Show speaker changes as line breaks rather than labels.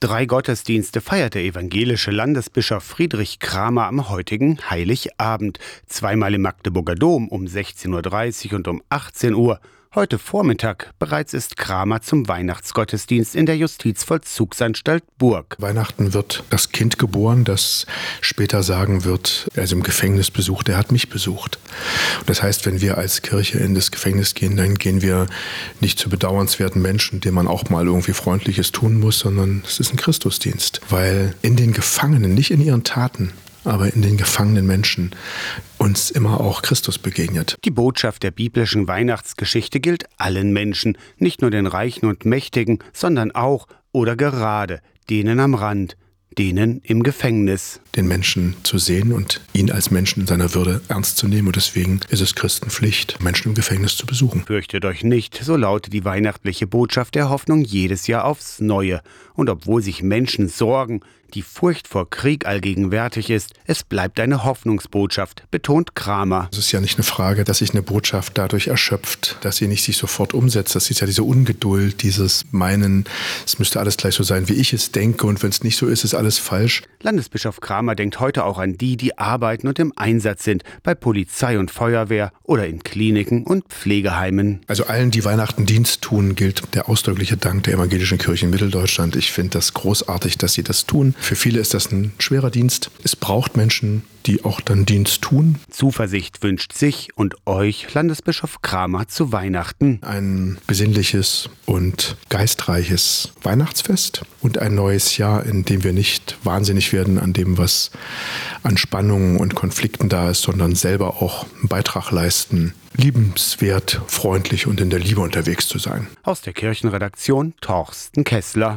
Drei Gottesdienste feiert der evangelische Landesbischof Friedrich Kramer am heutigen Heiligabend. Zweimal im Magdeburger Dom um 16.30 Uhr und um 18 Uhr Heute Vormittag bereits ist Kramer zum Weihnachtsgottesdienst in der Justizvollzugsanstalt Burg.
Weihnachten wird das Kind geboren, das später sagen wird, er ist im Gefängnis besucht, er hat mich besucht. das heißt, wenn wir als Kirche in das Gefängnis gehen, dann gehen wir nicht zu bedauernswerten Menschen, denen man auch mal irgendwie Freundliches tun muss, sondern es ist ein Christusdienst. Weil in den Gefangenen, nicht in ihren Taten, aber in den gefangenen Menschen uns immer auch Christus begegnet.
Die Botschaft der biblischen Weihnachtsgeschichte gilt allen Menschen, nicht nur den Reichen und Mächtigen, sondern auch oder gerade denen am Rand, denen im Gefängnis.
Den Menschen zu sehen und ihn als Menschen in seiner Würde ernst zu nehmen. Und deswegen ist es Christenpflicht, Menschen im Gefängnis zu besuchen.
Fürchtet euch nicht, so lautet die weihnachtliche Botschaft der Hoffnung jedes Jahr aufs Neue. Und obwohl sich Menschen sorgen, die Furcht vor Krieg allgegenwärtig ist, es bleibt eine Hoffnungsbotschaft, betont Kramer.
Es ist ja nicht eine Frage, dass sich eine Botschaft dadurch erschöpft, dass sie nicht sich sofort umsetzt. Das ist ja diese Ungeduld, dieses Meinen, es müsste alles gleich so sein, wie ich es denke und wenn es nicht so ist, ist alles falsch.
Landesbischof Kramer denkt heute auch an die, die arbeiten und im Einsatz sind, bei Polizei und Feuerwehr oder in Kliniken und Pflegeheimen.
Also allen, die Weihnachten Dienst tun, gilt der ausdrückliche Dank der evangelischen Kirche in Mitteldeutschland. Ich finde das großartig, dass sie das tun. Für viele ist das ein schwerer Dienst. Es braucht Menschen, die auch dann Dienst tun.
Zuversicht wünscht sich und euch Landesbischof Kramer zu Weihnachten.
Ein besinnliches und geistreiches Weihnachtsfest und ein neues Jahr, in dem wir nicht wahnsinnig werden an dem, was an Spannungen und Konflikten da ist, sondern selber auch einen Beitrag leisten, liebenswert, freundlich und in der Liebe unterwegs zu sein.
Aus der Kirchenredaktion Torsten Kessler.